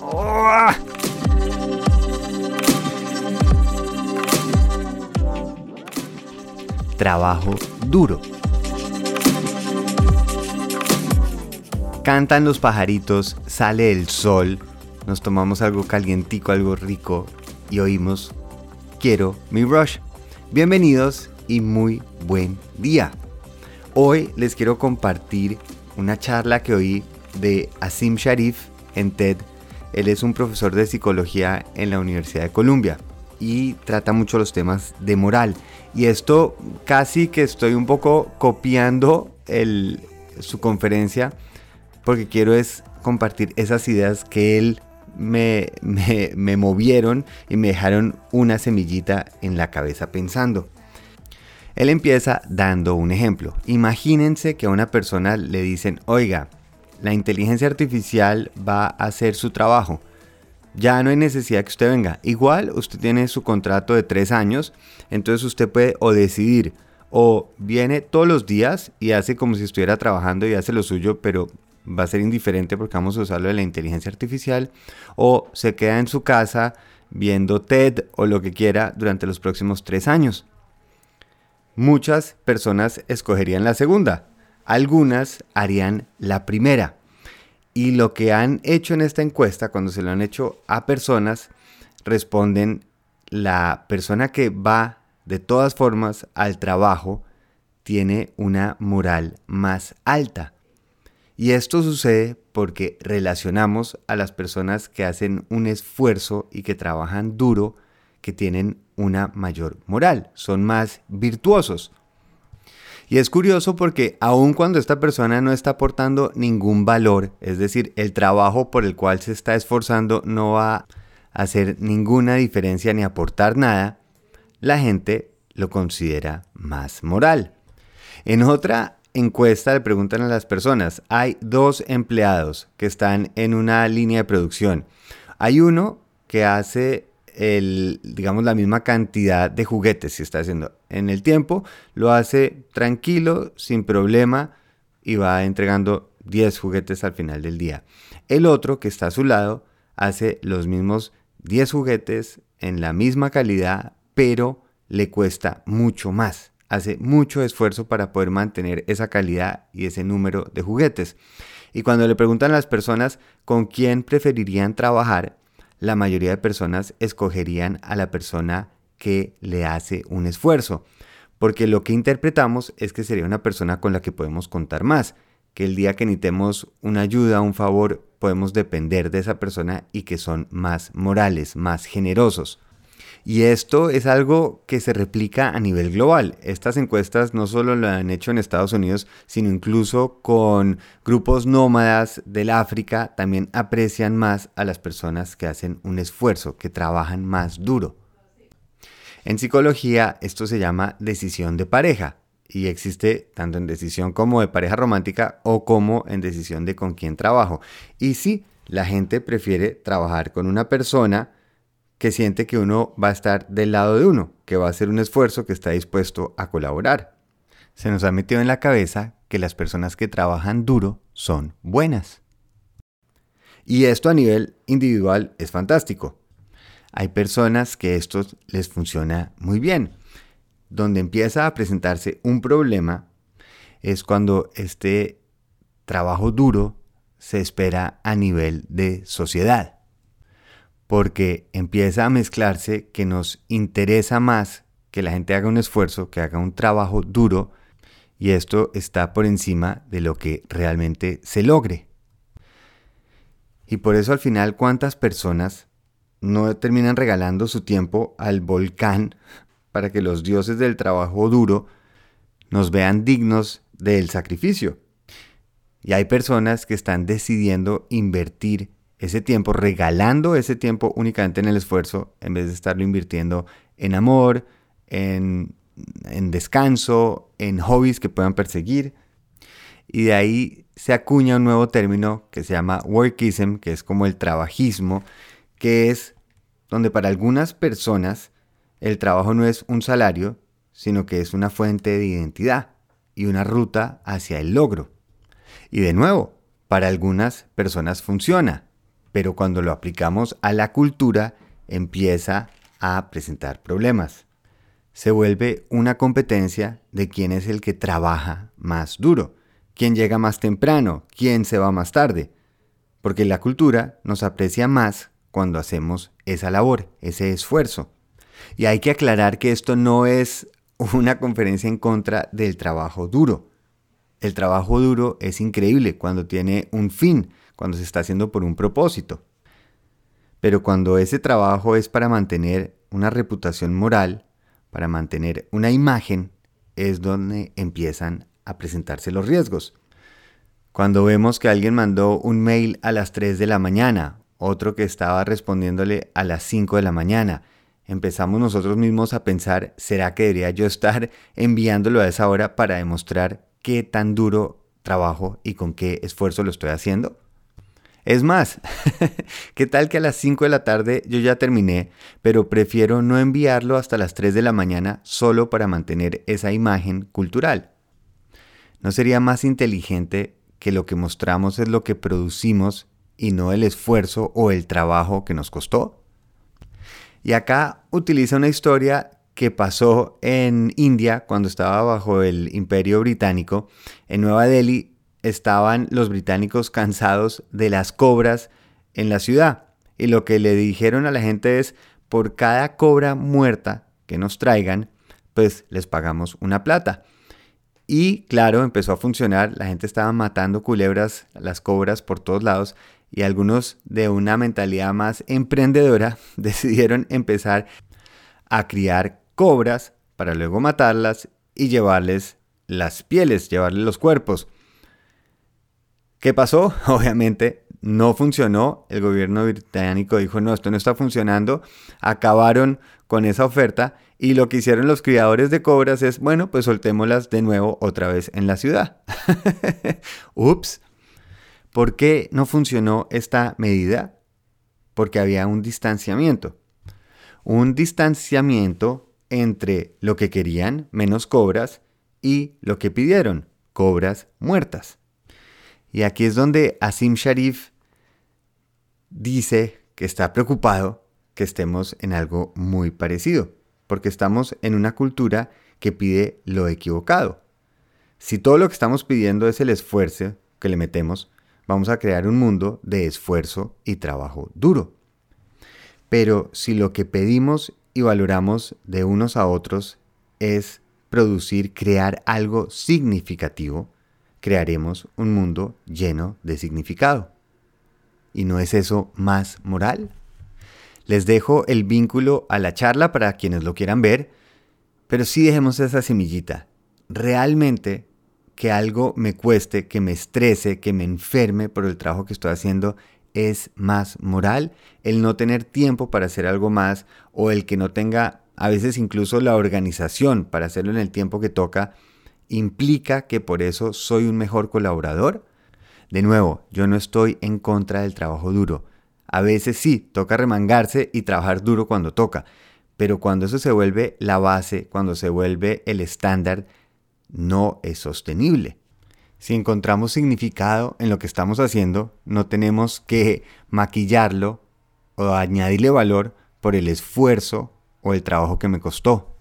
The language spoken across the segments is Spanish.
Oh. Trabajo duro. Cantan los pajaritos, sale el sol, nos tomamos algo calientico, algo rico y oímos Quiero mi rush. Bienvenidos y muy buen día. Hoy les quiero compartir una charla que oí de Asim Sharif en TED. Él es un profesor de psicología en la Universidad de Columbia y trata mucho los temas de moral. Y esto casi que estoy un poco copiando su conferencia porque quiero es compartir esas ideas que él me, me, movieron y me dejaron una semillita en la cabeza pensando. Él empieza dando un ejemplo. Imagínense que a una persona le dicen, oiga, la inteligencia artificial va a hacer su trabajo. Ya no hay necesidad que usted venga. Igual usted tiene su contrato de tres años, entonces usted puede o decidir o viene todos los días y hace como si estuviera trabajando y hace lo suyo, pero va a ser indiferente porque vamos a usarlo de la inteligencia artificial, o se queda en su casa viendo TED o lo que quiera durante los próximos tres años. Muchas personas escogerían la segunda, algunas harían la primera. Y lo que han hecho en esta encuesta, cuando se lo han hecho a personas, responden la persona que va de todas formas al trabajo tiene una moral más alta. Y esto sucede porque relacionamos a las personas que hacen un esfuerzo y que trabajan duro, que tienen una mayor moral, son más virtuosos. Y es curioso porque aun cuando esta persona no está aportando ningún valor, es decir, el trabajo por el cual se está esforzando no va a hacer ninguna diferencia ni aportar nada, la gente lo considera más moral. En otra encuesta le preguntan a las personas, hay dos empleados que están en una línea de producción. Hay uno que hace el, digamos, la misma cantidad de juguetes si está haciendo en el tiempo, lo hace tranquilo, sin problema y va entregando 10 juguetes al final del día. El otro que está a su lado hace los mismos 10 juguetes en la misma calidad, pero le cuesta mucho más hace mucho esfuerzo para poder mantener esa calidad y ese número de juguetes. Y cuando le preguntan a las personas con quién preferirían trabajar, la mayoría de personas escogerían a la persona que le hace un esfuerzo, porque lo que interpretamos es que sería una persona con la que podemos contar más, que el día que necesitemos una ayuda, un favor, podemos depender de esa persona y que son más morales, más generosos. Y esto es algo que se replica a nivel global. Estas encuestas no solo lo han hecho en Estados Unidos, sino incluso con grupos nómadas del África, también aprecian más a las personas que hacen un esfuerzo, que trabajan más duro. En psicología esto se llama decisión de pareja y existe tanto en decisión como de pareja romántica o como en decisión de con quién trabajo. Y sí, la gente prefiere trabajar con una persona que siente que uno va a estar del lado de uno, que va a hacer un esfuerzo, que está dispuesto a colaborar. Se nos ha metido en la cabeza que las personas que trabajan duro son buenas. Y esto a nivel individual es fantástico. Hay personas que esto les funciona muy bien. Donde empieza a presentarse un problema es cuando este trabajo duro se espera a nivel de sociedad porque empieza a mezclarse que nos interesa más que la gente haga un esfuerzo, que haga un trabajo duro, y esto está por encima de lo que realmente se logre. Y por eso al final, ¿cuántas personas no terminan regalando su tiempo al volcán para que los dioses del trabajo duro nos vean dignos del sacrificio? Y hay personas que están decidiendo invertir ese tiempo, regalando ese tiempo únicamente en el esfuerzo, en vez de estarlo invirtiendo en amor, en, descanso, en hobbies que puedan perseguir. Y de ahí se acuña un nuevo término que se llama workism, que es como el trabajismo, que es donde para algunas personas el trabajo no es un salario, sino que es una fuente de identidad y una ruta hacia el logro. Y de nuevo, para algunas personas funciona, pero cuando lo aplicamos a la cultura empieza a presentar problemas. Se vuelve una competencia de quién es el que trabaja más duro, quién llega más temprano, quién se va más tarde, porque la cultura nos aprecia más cuando hacemos esa labor, ese esfuerzo. Y hay que aclarar que esto no es una conferencia en contra del trabajo duro. El trabajo duro es increíble cuando tiene un fin, cuando se está haciendo por un propósito. Pero cuando ese trabajo es para mantener una reputación moral, para mantener una imagen, es donde empiezan a presentarse los riesgos. Cuando vemos que alguien mandó un mail a las 3 de la mañana, otro que estaba respondiéndole a las 5 de la mañana, empezamos nosotros mismos a pensar, ¿será que debería yo estar enviándolo a esa hora para demostrar qué tan duro trabajo y con qué esfuerzo lo estoy haciendo? Es más, ¿qué tal que a las 5 de la tarde yo ya terminé, pero prefiero no enviarlo hasta las 3 de la mañana solo para mantener esa imagen cultural? ¿No sería más inteligente que lo que mostramos es lo que producimos y no el esfuerzo o el trabajo que nos costó? Y acá utiliza una historia que pasó en India cuando estaba bajo el imperio británico. En Nueva Delhi estaban los británicos cansados de las cobras en la ciudad. Y lo que le dijeron a la gente es, por cada cobra muerta que nos traigan, pues les pagamos una plata. Y claro, empezó a funcionar, la gente estaba matando culebras, las cobras por todos lados, y algunos de una mentalidad más emprendedora decidieron empezar a criar cobras para luego matarlas y llevarles las pieles, llevarles los cuerpos. ¿Qué pasó? Obviamente no funcionó. El gobierno británico dijo, no, esto no está funcionando. Acabaron con esa oferta y lo que hicieron los criadores de cobras es, bueno, pues soltémoslas de nuevo otra vez en la ciudad. Ups. ¿Por qué no funcionó esta medida? Porque había un distanciamiento. Un distanciamiento entre lo que querían, menos cobras, y lo que pidieron, cobras muertas. Y aquí es donde Asim Sharif dice que está preocupado que estemos en algo muy parecido, porque estamos en una cultura que pide lo equivocado. Si todo lo que estamos pidiendo es el esfuerzo que le metemos, vamos a crear un mundo de esfuerzo y trabajo duro. Pero si lo que pedimos y valoramos de unos a otros es producir, crear algo significativo, crearemos un mundo lleno de significado. ¿Y no es eso más moral? Les dejo el vínculo a la charla para quienes lo quieran ver, pero sí dejemos esa semillita. Realmente que algo me cueste, que me estrese, que me enferme por el trabajo que estoy haciendo, es más moral el no tener tiempo para hacer algo más o el que no tenga a veces incluso la organización para hacerlo en el tiempo que toca, implica que por eso soy un mejor colaborador. De nuevo, yo no estoy en contra del trabajo duro. A veces sí, toca remangarse y trabajar duro cuando toca, pero cuando eso se vuelve la base, cuando se vuelve el estándar, no es sostenible. Si encontramos significado en lo que estamos haciendo, no tenemos que maquillarlo o añadirle valor por el esfuerzo o el trabajo que me costó.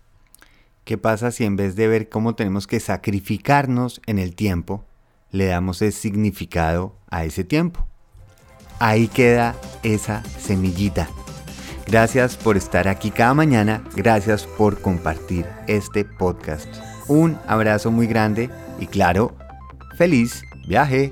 ¿Qué pasa si en vez de ver cómo tenemos que sacrificarnos en el tiempo, le damos ese significado a ese tiempo? Ahí queda esa semillita. Gracias por estar aquí cada mañana, gracias por compartir este podcast. Un abrazo muy grande y claro, Feliz Biarré!